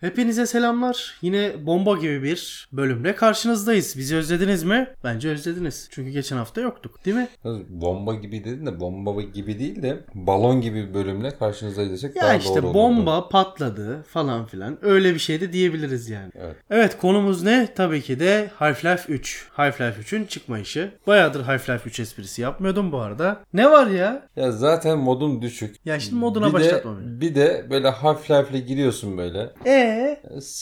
Hepinize selamlar. Yine bomba gibi bir bölümle karşınızdayız. Bizi özlediniz mi? Bence özlediniz. Çünkü geçen hafta yoktuk değil mi? Bomba gibi dedin de bomba gibi değil de balon gibi bir bölümle karşınızdayız desek Ya daha işte doğru olurdu. bomba patladı falan filan. Öyle bir şey de diyebiliriz yani. Evet. Evet konumuz ne? Tabii ki de Half-Life 3. Half-Life 3'ün çıkma işi. Bayağıdır Half-Life 3 esprisi yapmıyordum bu arada. Ne var ya? Ya zaten modun düşük. Ya şimdi moduna bir başlatma de, beni. Bir de böyle Half-Life'le giriyorsun böyle. Ee?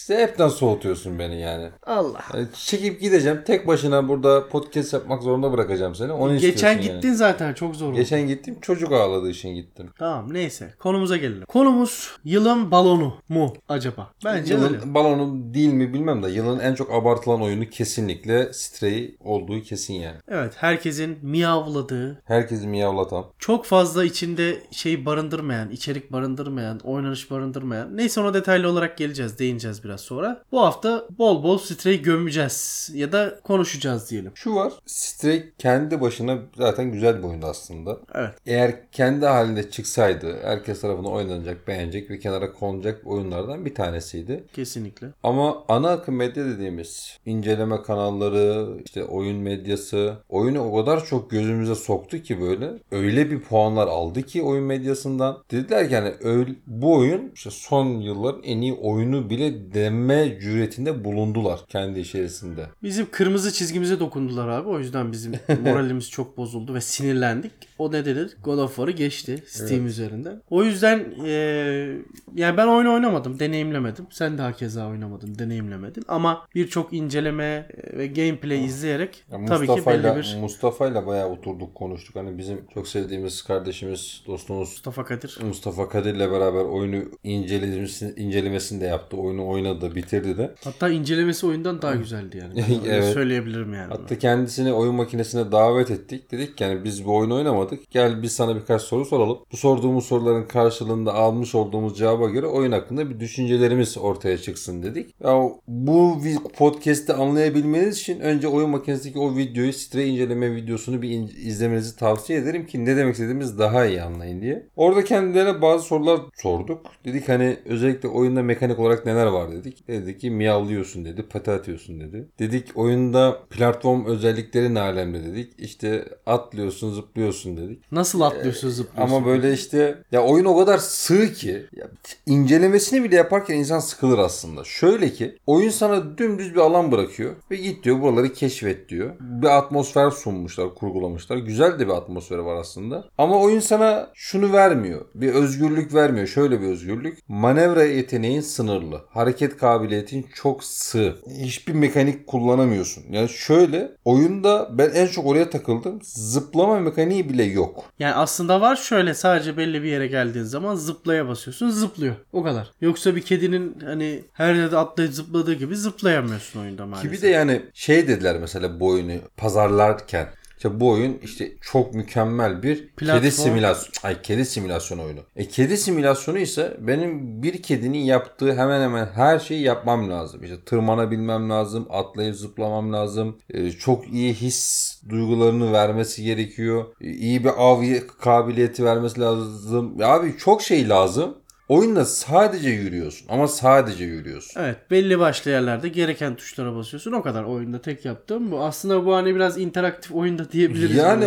Hepten soğutuyorsun beni yani. Allah. Yani çekip gideceğim. Tek başına burada podcast yapmak zorunda bırakacağım seni. Onu Geçen gittin yani. zaten çok zor oldu. Geçen gittim çocuk ağladığı için gittim. Tamam neyse konumuza gelelim. Konumuz yılın balonu mu acaba? Bence yılın öyle. balonu değil mi bilmem de yılın en çok abartılan oyunu kesinlikle Stray olduğu kesin yani. Evet herkesin miyavladığı, Herkesi miyavlatan. çok fazla içinde şey barındırmayan, içerik barındırmayan, oynanış barındırmayan. Neyse ona detaylı olarak geleceğiz, değineceğiz biraz sonra. Bu hafta bol bol Stray gömeceğiz ya da konuşacağız diyelim. Şu var. Stray kendi başına zaten güzel bir oyundu aslında. Evet. Eğer kendi halinde çıksaydı herkes tarafından oynanacak, beğenecek ve kenara konacak oyunlardan bir tanesiydi. Kesinlikle. Ama ana akım medya dediğimiz inceleme kanalları, işte oyun medyası oyunu o kadar çok gözümüze soktu ki böyle. Öyle bir puanlar aldı ki oyun medyasından. Dediler ki hani öyle, bu oyun işte son yılların en iyi oyunu bile deme cüretinde bulundular kendi içerisinde. Bizim kırmızı çizgimize dokundular abi. O yüzden bizim moralimiz çok bozuldu ve sinirlendik. O ne denir? God of War'ı geçti Steam üzerinden. O yüzden eee, yani ben oyunu oynamadım, deneyimlemedim. Sen de hakeza oynamadın, deneyimlemedin. Ama birçok inceleme e, ve gameplay izleyerek Ya tabii ki belli bir Mustafa'yla bayağı oturduk konuştuk. Hani bizim çok sevdiğimiz kardeşimiz, dostumuz Mustafa Kadir. Mustafa Kadir'le beraber oyunu incelemesini, incelemesini de yaptı. Oyunu oynadı, bitirdi de. Hatta incelemesi oyundan daha güzeldi yani. Evet. söyleyebilirim yani. Hatta kendisini oyun makinesine davet ettik. Dedik ki yani biz bu oyunu oynamadık. Gel biz sana birkaç soru soralım. Bu sorduğumuz soruların karşılığında almış olduğumuz cevaba göre oyun hakkında bir düşüncelerimiz ortaya çıksın dedik. Ya bu podcast'i anlayabilmeniz için önce oyun makinesindeki o videoyu, Stray inceleme videosunu bir izlemenizi tavsiye ederim ki ne demek istediğimizi daha iyi anlayın diye. Orada kendilerine bazı sorular sorduk. Dedik hani özellikle oyunda mekanik olarak neler var dedik. Dedi ki miyavlıyorsun dedi, pati atıyorsun dedi. Dedik oyunda platform özellikleri ne alemde dedik. İşte atlıyorsun, zıplıyorsun dedik. Nasıl atlıyorsun zıplıyorsun? Ama böyle işte ya oyun o kadar sığ ki ya, incelemesini bile yaparken insan sıkılır aslında. Şöyle ki oyun sana dümdüz bir alan bırakıyor ve git diyor buraları keşfet diyor. Bir atmosfer sunmuşlar, kurgulamışlar. Güzel de bir atmosferi var aslında. Ama oyun sana şunu vermiyor. Bir özgürlük vermiyor. Şöyle bir özgürlük. Manevra yeteneğin sınırlı. Hareket kabiliyetin çok sığ. Hiçbir mekanik kullanamıyorsun. Yani şöyle oyunda ben en çok oraya takıldım. Zıplama mekaniği bile yok. Yani aslında var şöyle sadece belli bir yere geldiğin zaman zıplaya basıyorsun zıplıyor. O kadar. Yoksa bir kedinin hani her yerde atlayıp zıpladığı gibi zıplayamıyorsun oyunda maalesef. Ki bir de yani şey dediler mesela bu oyunu pazarlarken. İşte bu oyun işte çok mükemmel bir Platform. kedi simülasyon ay kedi simülasyon oyunu. E kedi simülasyonu ise benim bir kedinin yaptığı hemen hemen her şeyi yapmam lazım. İşte tırmanabilmem lazım, atlayıp zıplamam lazım. E, çok iyi his duygularını vermesi gerekiyor. E, iyi bir av kabiliyeti vermesi lazım. Ya abi çok şey lazım. Oyunda sadece yürüyorsun ama sadece yürüyorsun. Evet belli başlı yerlerde gereken tuşlara basıyorsun o kadar oyunda tek yaptığım bu. Aslında bu hani biraz interaktif oyunda diyebiliriz. Yani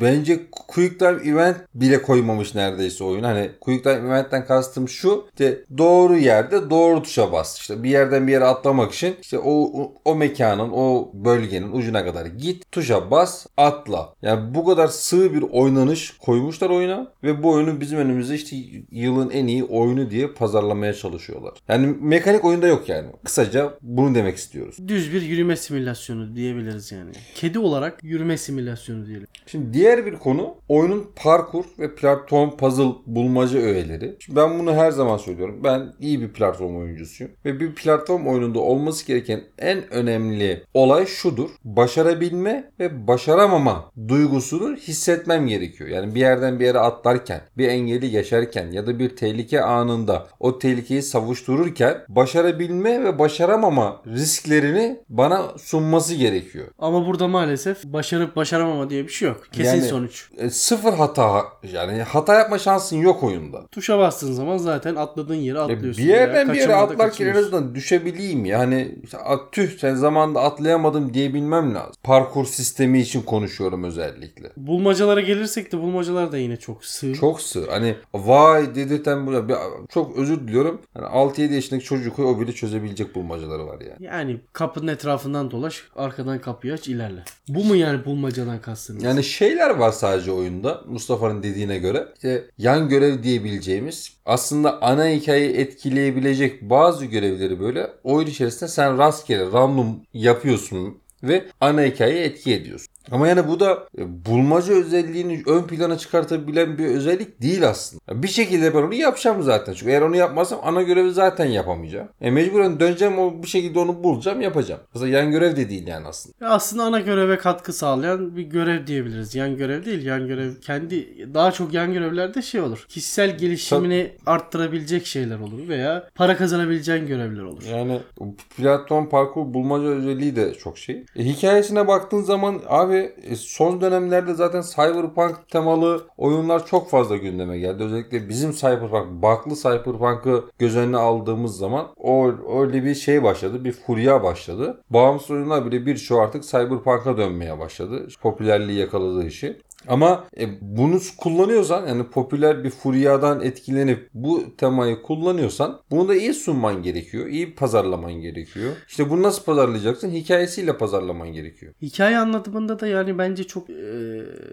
bence Quick Time Event bile koymamış neredeyse oyun. Hani Quick Time Event'ten kastım şu. işte doğru yerde doğru tuşa bas. İşte bir yerden bir yere atlamak için işte o, o, o mekanın o bölgenin ucuna kadar git tuşa bas atla. Yani bu kadar sığ bir oynanış koymuşlar oyuna ve bu oyunu bizim önümüze işte yılın en iyi oyunu diye pazarlamaya çalışıyorlar. Yani mekanik oyunda yok yani. Kısaca bunu demek istiyoruz. Düz bir yürüme simülasyonu diyebiliriz yani. Kedi olarak yürüme simülasyonu diyelim. Şimdi diğer bir konu oyunun parkur ve platform puzzle bulmaca öğeleri. Şimdi ben bunu her zaman söylüyorum. Ben iyi bir platform oyuncusuyum. Ve bir platform oyununda olması gereken en önemli olay şudur. Başarabilme ve başaramama duygusunu hissetmem gerekiyor. Yani bir yerden bir yere atlarken, bir engeli geçerken ya da bir tehlike tehlike anında o tehlikeyi savuştururken başarabilme ve başaramama risklerini bana sunması gerekiyor. Ama burada maalesef başarıp başaramama diye bir şey yok. Kesin Yani- sonuç. E, sıfır hata yani hata yapma şansın yok oyunda. Tuşa bastığın zaman zaten atladığın yere E, atlıyorsun. bir yerden bir yere atlarken en azından düşebileyim yani işte, "Aa, tüh sen zamanında atlayamadım diyebilmem lazım. Parkur sistemi için konuşuyorum özellikle. Bulmacalara gelirsek de bulmacalar da yine çok sığ. Çok sığ. Hani vay dedirten bu. Bir- Çok özür diliyorum. Hani 6-7 yaşındaki çocuk o bile çözebilecek bulmacaları var yani. Yani kapının etrafından dolaş, arkadan kapıyı aç, ilerle. Bu mu yani bulmacadan kastınız? Yani şeyler var sadece oyunda Mustafa'nın dediğine göre. İşte yan görev diyebileceğimiz aslında ana hikayeyi etkileyebilecek bazı görevleri böyle oyun içerisinde sen rastgele random yapıyorsun ve ana hikayeyi etki ediyorsun. Ama yani bu da e, bulmaca özelliğini ön plana çıkartabilen bir özellik değil aslında. Bir şekilde ben onu yapacağım zaten. Çünkü eğer onu yapmazsam ana görevi zaten yapamayacağım. E mecburen döneceğim o bir şekilde onu bulacağım yapacağım. Mesela yan görev de değil yani aslında. Aslında ana göreve katkı sağlayan bir görev diyebiliriz. Yan görev değil, yan görev kendi daha çok yan görevlerde şey olur. Kişisel gelişimini arttırabilecek şeyler olur veya para kazanabileceğin görevler olur. Yani platform parkur bulmaca özelliği de çok şey. E, hikayesine baktığın zaman abi e, son dönemlerde zaten cyberpunk temalı oyunlar çok fazla gündeme geldi. Özellikle bizim cyberpunk, baklı cyberpunk'ı göz önüne aldığımız zaman o öyle bir şey başladı. Bir furya başladı. Bağımsız oyunlar bile birçoğu artık cyberpunk'a dönmeye başladı. Popülerliği yakaladığı işi. Ama e, bunu kullanıyorsan yani popüler bir furyadan etkilenip bu temayı kullanıyorsan bunu da iyi sunman gerekiyor. iyi pazarlaman gerekiyor. İşte bunu nasıl pazarlayacaksın? Hikayesiyle pazarlaman gerekiyor. Hikaye anlatımında da yani bence çok e,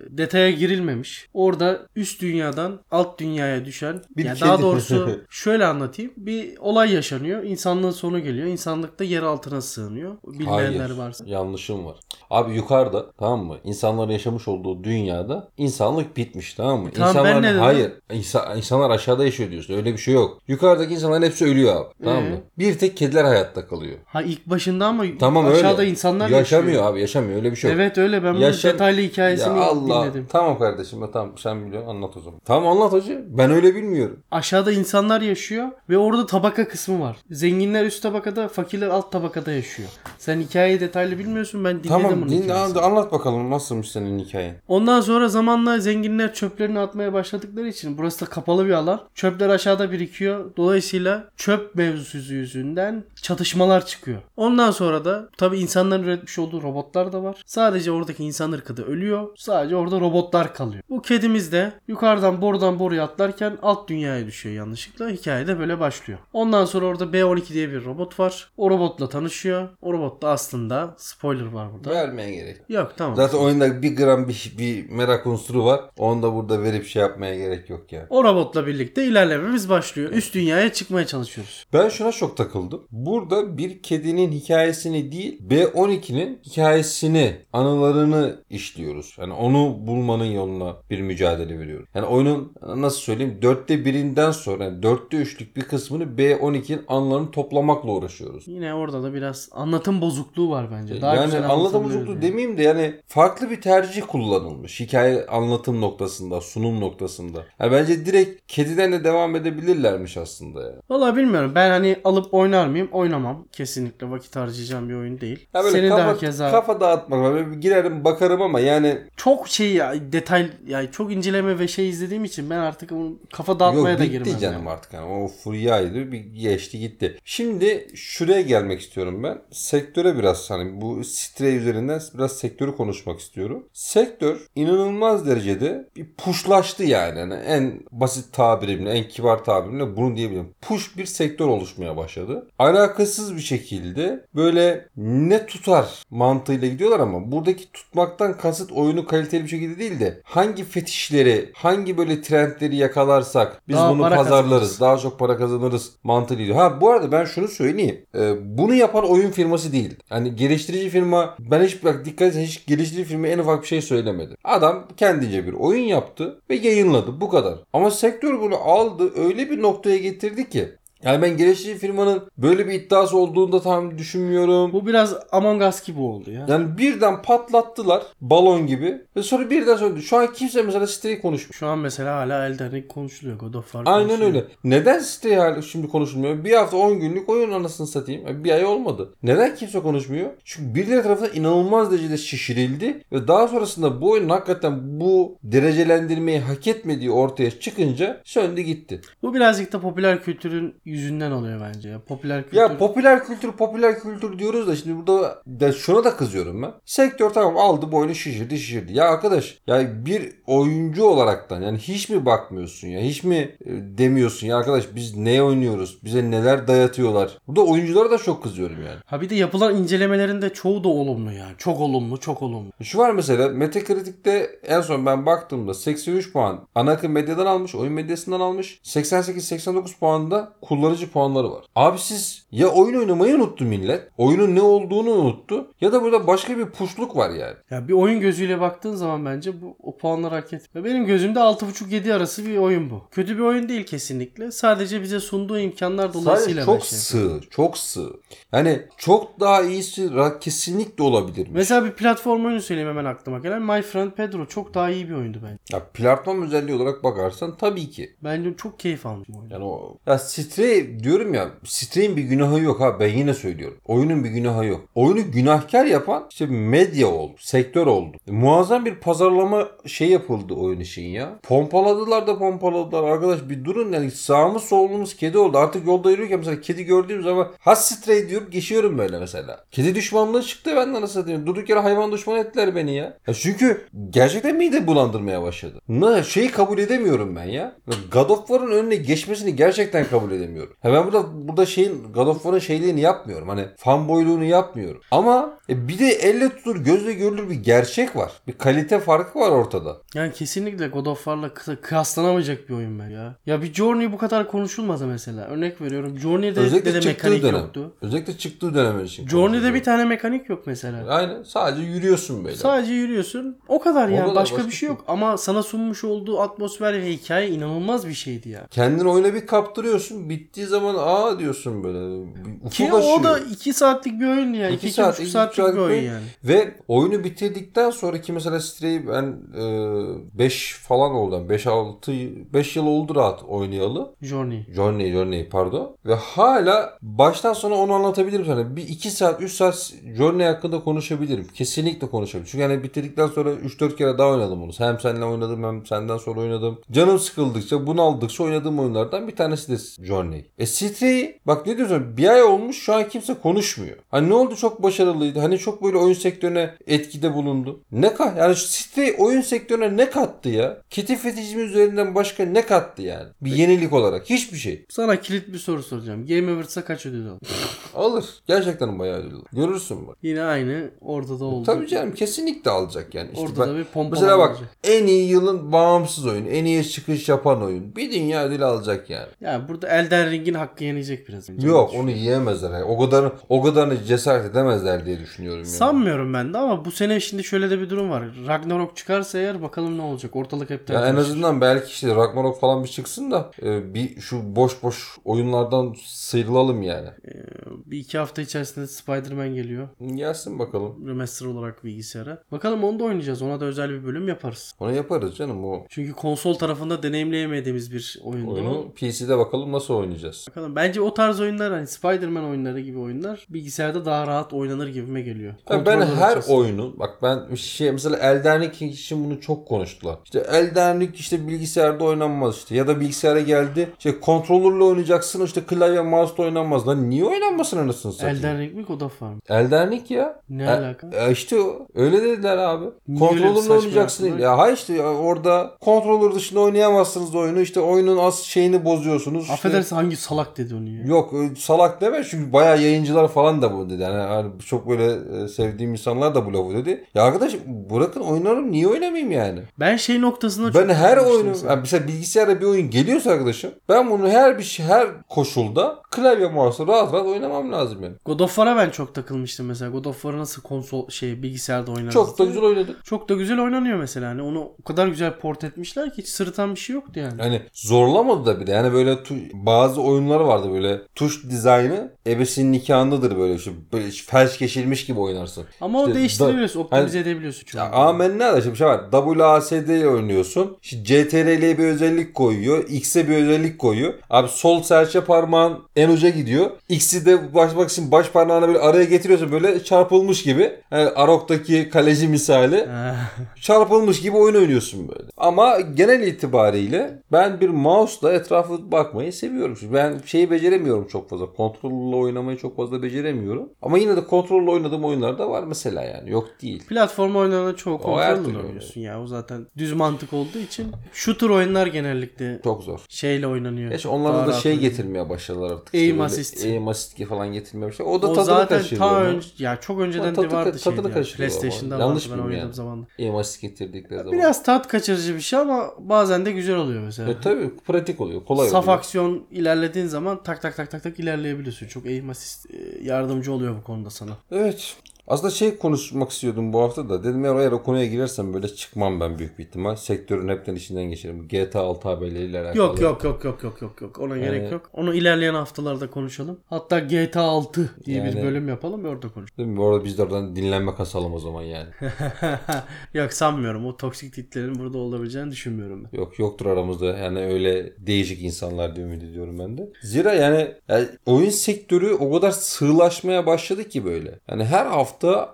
detaya girilmemiş. Orada üst dünyadan alt dünyaya düşen Bir yani kedi. daha doğrusu şöyle anlatayım. Bir olay yaşanıyor. İnsanlığın sonu geliyor. İnsanlık da yer altına sığınıyor. Bilmeyenler Hayır. varsa. Yanlışım var. Abi yukarıda tamam mı? İnsanların yaşamış olduğu dünyada insanlık bitmiş tamam mı? Tamam, insanlar ben ne dedim? hayır. İnsa- insanlar aşağıda yaşıyor diyorsun. Öyle bir şey yok. Yukarıdaki insanların hepsi ölüyor abi. Tamam Ee? mı? Bir tek kediler hayatta kalıyor. Ha ilk başında ama Tamam aşağıda öyle. insanlar yaşamıyor yaşıyor. abi yaşamıyor. Öyle bir şey yok. Evet öyle ben bunun Yaşam- detaylı hikayesini Ya Allah. dinledim. Tamam kardeşim ya tamam sen biliyorsun anlat o zaman. Tamam anlat hacı. Ben öyle bilmiyorum. Aşağıda insanlar yaşıyor ve orada tabaka kısmı var. Zenginler üst tabakada, fakirler alt tabakada yaşıyor. Sen hikayeyi detaylı bilmiyorsun ben dinledim tamam bunun dinle hikayesini. anlat bakalım nasılmış senin hikayen. Ondan sonra zamanla zenginler çöplerini atmaya başladıkları için burası da kapalı bir alan. Çöpler aşağıda birikiyor. Dolayısıyla çöp mevzusu yüzünden çatışmalar çıkıyor. Ondan sonra da tabi insanların üretmiş olduğu robotlar da var. Sadece oradaki insan ırkı da ölüyor. Sadece orada robotlar kalıyor. Bu kedimiz de yukarıdan borudan boruya atlarken alt dünyaya düşüyor yanlışlıkla. Hikaye de böyle başlıyor. Ondan sonra orada B12 diye bir robot var. O robotla tanışıyor. O robot da aslında spoiler var burada. Vermeye gerek. Yok tamam. Zaten oyunda bir gram bir, bir merak unsuru var. Onu da burada verip şey yapmaya gerek yok yani. O robotla birlikte ilerlememiz başlıyor. Üst dünyaya çıkmaya çalışıyoruz. Ben şuna çok takıldım. Burada bir kedinin hikayesini değil B12'nin hikayesini, anılarını işliyoruz. Yani onu bulmanın yoluna bir mücadele veriyoruz. Yani oyunun nasıl söyleyeyim dörtte birinden sonra yani dörtte üçlük bir kısmını B12'nin anılarını toplamakla uğraşıyoruz. Yine orada da biraz anlatım bozukluğu var bence. Daha yani anlatım yani. demeyeyim de yani farklı bir tercih kullanılmış. Hikaye anlatım noktasında, sunum noktasında. Yani bence direkt kediden de devam edebilirlermiş aslında yani. Valla bilmiyorum. Ben hani alıp oynar mıyım? Oynamam. Kesinlikle vakit harcayacağım bir oyun değil. Ya böyle Senin kafa, daha keza kafa dağıtmak. Bir girerim bakarım ama yani çok şey ya detay yani çok inceleme ve şey izlediğim için ben artık kafa dağıtmaya Yok da bitti girmem. canım yani. artık. Yani o furyaydı bir geçti gitti. Şimdi şuraya gelmek istiyorum ben. Sektöre biraz hani bu stre üzerinden biraz sektörü konuşmak istiyorum. Sektör inanılmaz derecede bir puşlaştı yani. yani en basit tabirimle en kibar tabirimle bunu diyebilirim. Push bir sektör oluşmaya başladı. Alakasız bir şekilde böyle ne tutar mantığıyla gidiyorlar ama buradaki tutmaktan kasıt oyunu kaliteli bir şekilde değil de hangi fetişleri, hangi böyle trendleri yakalarsak biz Daha bunu pazarlarız, kazanırız. daha çok para kazanırız mantığı gidiyor. Ha bu arada ben şunu söyleyeyim. Ee, bunu yapan oyun firması değil. Hani geliştirici firma ben hiç bak dikkat edin hiç geliştirici firma en ufak bir şey söylemedi. Adam kendince bir oyun yaptı ve yayınladı bu kadar. Ama sektör bunu aldı öyle bir noktaya getirdi ki Yani ben geliştirici firmanın böyle bir iddiası olduğunu da tam düşünmüyorum. Bu biraz Among Us gibi oldu ya. Yani birden patlattılar balon gibi ve sonra birden söyledi. Şu an kimse mesela siteyi konuşmuyor. Şu an mesela hala Elden Ring konuşuluyor. God of War Aynen konuşuluyor. öyle. Neden site hala şimdi konuşulmuyor? Bir hafta 10 günlük oyun anasını satayım. Yani Bir ay olmadı. Neden kimse konuşmuyor? Çünkü birileri tarafından inanılmaz derecede şişirildi ve daha sonrasında bu oyun hakikaten bu derecelendirmeyi hak etmediği ortaya çıkınca söndü gitti. Bu birazcık da popüler kültürün yüzünden oluyor bence ya. Popüler kültür. Ya popüler kültür popüler kültür diyoruz da şimdi burada da şuna da kızıyorum ben. Sektör tamam aldı bu oyunu şişirdi şişirdi. Ya arkadaş ya bir oyuncu olaraktan yani hiç mi bakmıyorsun ya hiç mi e, demiyorsun ya arkadaş biz ne oynuyoruz bize neler dayatıyorlar. Burada oyunculara da çok kızıyorum yani. ha bir de yapılan incelemelerinde çoğu da olumlu yani. Çok olumlu, çok olumlu. Şu var mesela Metacritic'te en son ben baktığımda 83 puan ana akım medyadan almış, oyun medyasından almış. 88-89 puanda kullanıcı puanları var. Abi siz ya oyun oynamayı unuttu millet. Oyunun ne olduğunu unuttu. Ya da burada başka bir puşluk var yani. Ya bir oyun gözüyle baktığın zaman bence bu o puanları hak etmiyor. Benim gözümde 6.5-7 arası bir oyun bu. Kötü bir oyun değil kesinlikle. Sadece bize sunduğu imkanlar Sadece dolayısıyla çok ben şey sığ, çok sığ. Yani çok daha iyisi kesinlikle olabilir. Mesela bir platform oyunu söyleyeyim hemen aklıma gelen. My Friend Pedro çok daha iyi bir oyundu bence. Ya platform özelliği olarak bakarsan tabii ki. Bence çok keyif almışım oyunu. Yani o ya Stray diyorum ya Stray'in bir günahı yok ha ben yine söylüyorum. Oyunun bir günahı yok. Oyunu günahkar yapan işte medya oldu, sektör oldu. E, muazzam bir pazarlama şey yapıldı oyun için ya. Pompaladılar da pompaladılar arkadaş bir durun yani sağımız solumuz kedi oldu. Artık yolda yürürken mesela kedi gördüğüm zaman ha Stray diyorum geçiyorum böyle mesela. Kedi düşmanlığı çıktı benden nasıl satayım. Durduk yere hayvan düşmanı ettiler beni ya. ya çünkü gerçekten mide bulandırmaya başladı. Ne şeyi kabul edemiyorum ben ya. God of War'ın önüne geçmesini gerçekten kabul edemiyorum. Ha ben burada burada şeyin God of War'ın şeyliğini yapmıyorum. Hani fanboyluğunu yapmıyorum. Ama e, bir de elle tutulur gözle görülür bir gerçek var. Bir kalite farkı var ortada. Yani kesinlikle God of War'la kı- kıyaslanamayacak bir oyun ben ya. Ya bir Journey bu kadar konuşulmadı mesela. Örnek veriyorum. Journey'de Özellikle de, de mekanik dönem. yoktu. Özellikle çıktığı dönem için. Journey'de bir tane mekanik yok mesela. Aynen sadece yürüyorsun böyle. Sadece yürüyorsun. O kadar yani. kadar, başka, başka bir şey bir yok. Ama sana sunmuş olduğu atmosfer ve hikaye inanılmaz bir şeydi ya. Kendini oyuna bir kaptırıyorsun. Bittiği zaman aa diyorsun böyle. Ki ufuk açıyor. o da 2 saatlik bir oyun yani. İki 2 saat, saatlik saat bir oyun yani. Ve oyunu bitirdikten sonraki mesela Stray'i ben 5 falan oldu. 5 6 5 yıl oldu rahat oynayalı. Journey. Journey Journey pardon. Ve hala baştan sona onu anlatabilirim sana. Bir 2 saat 3 saat Journey hakkında konuşabilirim. Kesinlikle konuşabilirim. Çünkü yani bitirdikten sonra 3-4 kere daha oynadım onu. Hem seninle oynadım hem senden sonra oynadım. Canım sıkıldıkça bunaldıkça oynadığım oyunlardan bir tanesi de Journey. E Stray bak ne diyorsun bir ay olmuş şu an kimse konuşmuyor. Hani ne oldu çok başarılıydı. Hani çok böyle oyun sektörüne etkide bulundu. Ne kat yani Stray oyun sektörüne ne kattı ya? Keti fetişimi üzerinden başka ne kattı yani? Bir yenilik olarak hiçbir şey. Sana kilit bir soru soracağım. Game Awards'a kaç ödül aldı? Alır. Gerçekten bayağı ödül. alır. Görürsün bak. Yine aynı ortada oldu. Tabii canım kesinlikle alacak yani. İşte Orada bak- da bir pompalama Mesela bak olacak. en iyi yılın bağımsız oyun, en iyi çıkış yapan oyun. Bir dünya ödülü alacak yani. Ya burada Elden Ring'in hakkı yenecek biraz. önce. Yok onu yiyemezler. Yani. O kadar o kadarını cesaret edemezler diye düşünüyorum yani. Sanmıyorum ben de ama bu sene şimdi şöyle de bir durum var. Ragnarok çıkarsa eğer bakalım ne olacak. Ortalık hepten Ya en azından belki işte Ragnarok falan bir çıksın da e, bir şu boş boş oyunlardan sıyrılalım yani. bir iki hafta içerisinde Spider-Man geliyor. Gelsin bakalım. Remaster olarak bilgisayara. Bakalım onu da oynayacağız. Ona da özel bir bölüm yaparız. Onu yaparız canım o Çünkü konsol tarafında deneyimleyemediğimiz bir oyundu. oyunu PC'de bakalım nasıl oynayacağız. Bakalım. Bence o tarz oyunlar hani Spider-Man oyunları gibi oyunlar bilgisayarda daha rahat oynanır gibime geliyor. Ya ben her açısından. oyunu bak ben şey mesela Elden Ring için bunu çok konuştular. İşte Elden Ring işte bilgisayarda oynanmaz işte ya da bilgisayara geldi işte kontrolörle oynayacaksın işte klavye mouse'la oynanmaz. Lan niye oynanmasın anasını satayım? Elden Ring mi God of War mı? Elden Ring ya. Ne E- alaka? E işte öyle dediler abi. Kontrolörle oynayacaksın. Ya hayır işte orada kontrolör dışında oynayamazsınız oyunu. İşte oyunun az şeyini bozuyorsunuz. İşte- Affedersin hangi salak dedi onu ya. Yok e, salak deme çünkü bayağı yayıncılar falan da bunu dedi. Yani, hani çok böyle e, sevdiğim insanlar da bu lafı dedi. Ya arkadaş bırakın oynarım niye oynamayayım yani? Ben şey noktasında çok Ben her oyunu mesela. yani mesela bilgisayarda bir oyun geliyorsa arkadaşım ben bunu her bir şey her koşulda klavye mouse'la rahat rahat oynamam lazım yani. God of War'a ben çok takılmıştım mesela. God of War'ı nasıl konsol şey bilgisayarda oynarız Çok da güzel oynadık. Çok da güzel oynanıyor mesela. Hani onu o kadar güzel port etmişler ki hiç sırıtan bir şey yoktu yani. Hani zorlamadı da bir de. Yani böyle tu- bazı oyunları vardı böyle tuş dizaynı ebesinin nikahındadır böyle işte böyle felç geçilmiş gibi oynarsın. Ama o İşte değiştirebiliyorsun, da- optimize edebiliyorsun çok. Ya amenna da şimdi şey var. WASD ile oynuyorsun. İşte CTRL'ye bir özellik koyuyor. X'e bir özellik koyuyor. Abi sol serçe parmağın en uca gidiyor. X'i de başmak için baş parmağını böyle araya getiriyorsun böyle çarpılmış gibi. Yani Arok'taki kaleci misali. Çarpılmış gibi oyun oynuyorsun böyle. Ama genel itibariyle ben bir mouse'la etrafı bakmayı seviyorum. Şimdi ben şeyi beceremiyorum çok fazla. Kontrolle oynamayı çok fazla beceremiyorum. Ama yine de kontrolle oynadığım oyunlar da var mesela yani. Yok değil. Platform oyunlarında çoğu kontrolle oynuyorsun ya. O zaten düz mantık olduğu için. Shooter oyunlar genellikle Çok zor. şeyle oynanıyor. Geç onlarda da şey getirmeye başladılar artık. Aim böyle assist. Aim assist falan getirmeye başladı. O da O tadını zaten kaçırıyor. ta önce ya çok önceden Tadı- de vardı tadını şeyde. ya. kaçırıyor ama. PlayStation'da vardı ben oynadığım yani? zaman. Aim assist getirdikleri zaman. Biraz tat kaçırıcı bir şey ama bazen de güzel oluyor mesela. E tabii pratik oluyor. Kolay Saf oluyor. aksiyon ilerlediğin zaman tak tak tak tak tak ilerleyebiliyorsun. Çok aim assist e, yardımcı oluyor bu konuda sana. Evet. Aslında şey konuşmak istiyordum bu hafta da. Dedim eğer, eğer o konuya girersem böyle çıkmam ben büyük bir ihtimal. Sektörün hepten içinden geçerim. GTA 6 haberleriyle alakalı. Yok yok yok yok yok yok yok. Ona gerek yok. Onu ilerleyen haftalarda konuşalım. Hatta GTA 6 diye bir Yani- bölüm yapalım ve orada konuşalım. Değil mi? Bu arada biz de oradan dinlenme kasalım o zaman yani. yok sanmıyorum. O toksik titlerin burada olabileceğini düşünmüyorum ben. Yok yoktur aramızda yani öyle değişik insanlar diye ümit ediyorum ben de. Zira yani, yani oyun sektörü o kadar sığlaşmaya başladı ki böyle. Yani her hafta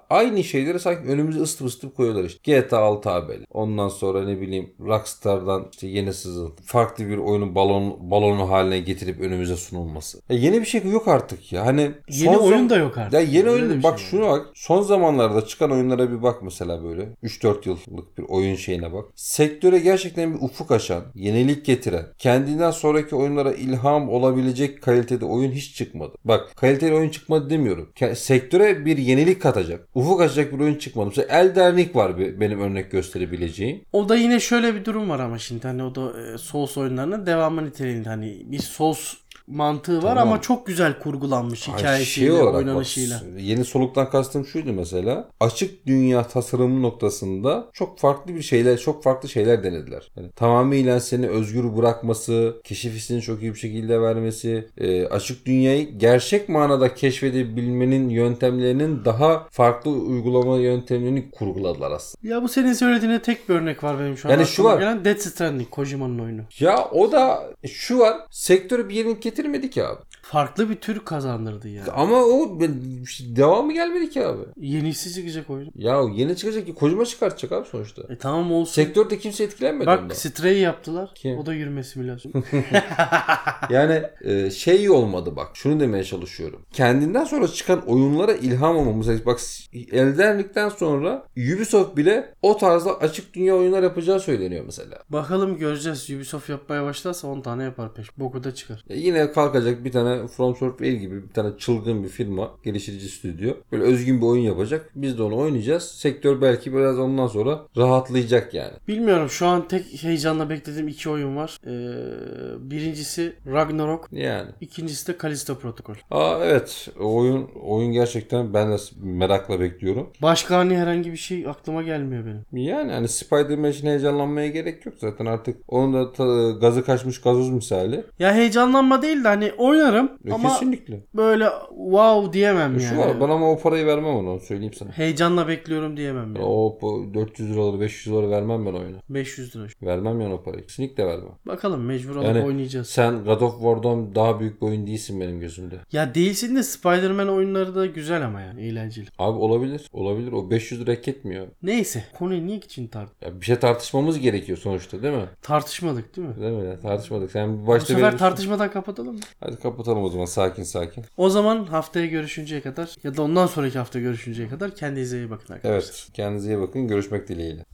aynı şeyleri sanki önümüze ısıtıp ısıtıp koyuyorlar işte. GTA 6 haberi. Ondan sonra ne bileyim Rockstar'dan işte yeni sızın farklı bir oyunun balon balonu haline getirip önümüze sunulması. Ya yeni bir şey yok artık ya. Hani Yeni son oyun da yok artık. ya yeni oyun bir bak şey şuna bak. Son zamanlarda çıkan oyunlara bir bak mesela böyle. 3-4 yıllık bir oyun şeyine bak. Sektöre gerçekten bir ufuk açan, yenilik getiren, kendinden sonraki oyunlara ilham olabilecek kalitede oyun hiç çıkmadı. Bak kaliteli oyun çıkmadı demiyorum. Sektöre bir yenilik katacak, ufuk açacak bir oyun çıkmadı. Mesela Elden Ring var bir, benim örnek gösterebileceğim. O da yine şöyle bir durum var ama şimdi hani o da e, Souls oyunlarının devamı niteliğinde hani bir Souls mantığı var Tamam. ama çok güzel kurgulanmış Ay, hikayesiyle, şey olarak bak, oynanışıyla. yeni soluktan kastım şuydu mesela. Açık dünya tasarımı noktasında çok farklı bir şeyler, çok farklı şeyler denediler. Yani tamamıyla seni özgür bırakması, keşif hissini çok iyi bir şekilde vermesi, e, açık dünyayı gerçek manada keşfedebilmenin yöntemlerinin daha farklı uygulama yöntemlerini kurguladılar aslında. Ya bu senin söylediğine tek bir örnek var benim şu an Yani şu var. gelen Death Stranding Kojima'nın oyunu. Ya o da şu var. Sektörü bir yerin getirmedi ki abi. Farklı bir tür kazandırdı ya. Ama o devamı gelmedi ki abi. Yenisi çıkacak oyun. Ya yeni çıkacak ki kocama çıkartacak abi sonuçta. E tamam olsun. Sektörde kimse etkilenmedi Bak ondan. Stray yaptılar. Kim? O da yürüme simülasyonu. Yani e, şey olmadı bak. Şunu demeye çalışıyorum. Kendinden sonra çıkan oyunlara ilham olmamız. Bak Elden Ring'den sonra Ubisoft bile o tarzda açık dünya oyunlar yapacağı söyleniyor mesela. Bakalım göreceğiz. Ubisoft yapmaya başlarsa 10 tane yapar peş. Boku da çıkar. E, yine kalkacak bir tane From Software gibi bir tane çılgın bir firma, geliştirici stüdyo. Böyle özgün bir oyun yapacak. Biz de onu oynayacağız. Sektör belki biraz ondan sonra rahatlayacak yani. Bilmiyorum şu an tek heyecanla beklediğim iki oyun var. Ee, birincisi Ragnarok. Yani. İkincisi de Callisto Protocol. Aa evet. O oyun oyun gerçekten ben de merakla bekliyorum. Başka hani herhangi bir şey aklıma gelmiyor benim. Yani hani Spider-Man için heyecanlanmaya gerek yok zaten artık onun da ta- gazı kaçmış gazoz misali. Ya heyecanlanma değil de hani oynarım E, ama Kesinlikle. böyle wow diyemem E, Şu yani. var ben ama o parayı vermem ona onu söyleyeyim sana. Heyecanla bekliyorum diyemem yani. O bu 400 liraları 500 lira vermem ben oyuna. 500 lira. Vermem yani o parayı. Kesinlikle vermem. Bakalım mecbur olup Yani oynayacağız. Sen God of War'dan daha büyük bir oyun değilsin benim gözümde. Ya değilsin de Spider-Man oyunları da güzel ama yani eğlenceli. Abi olabilir. Olabilir. O 500 lira etmiyor. Neyse konuyu niye için tart Ya bir şey tartışmamız gerekiyor sonuçta değil mi? tartışmadık değil mi? Değil mi? Ya, tartışmadık. Sen Bu başta sefer benim- tartışmadan kapatalım mı? Hadi kapatalım o zaman sakin sakin. O zaman haftaya görüşünceye kadar ya da ondan sonraki hafta görüşünceye kadar kendinize iyi bakın arkadaşlar. Evet. Kendinize iyi bakın. Görüşmek dileğiyle.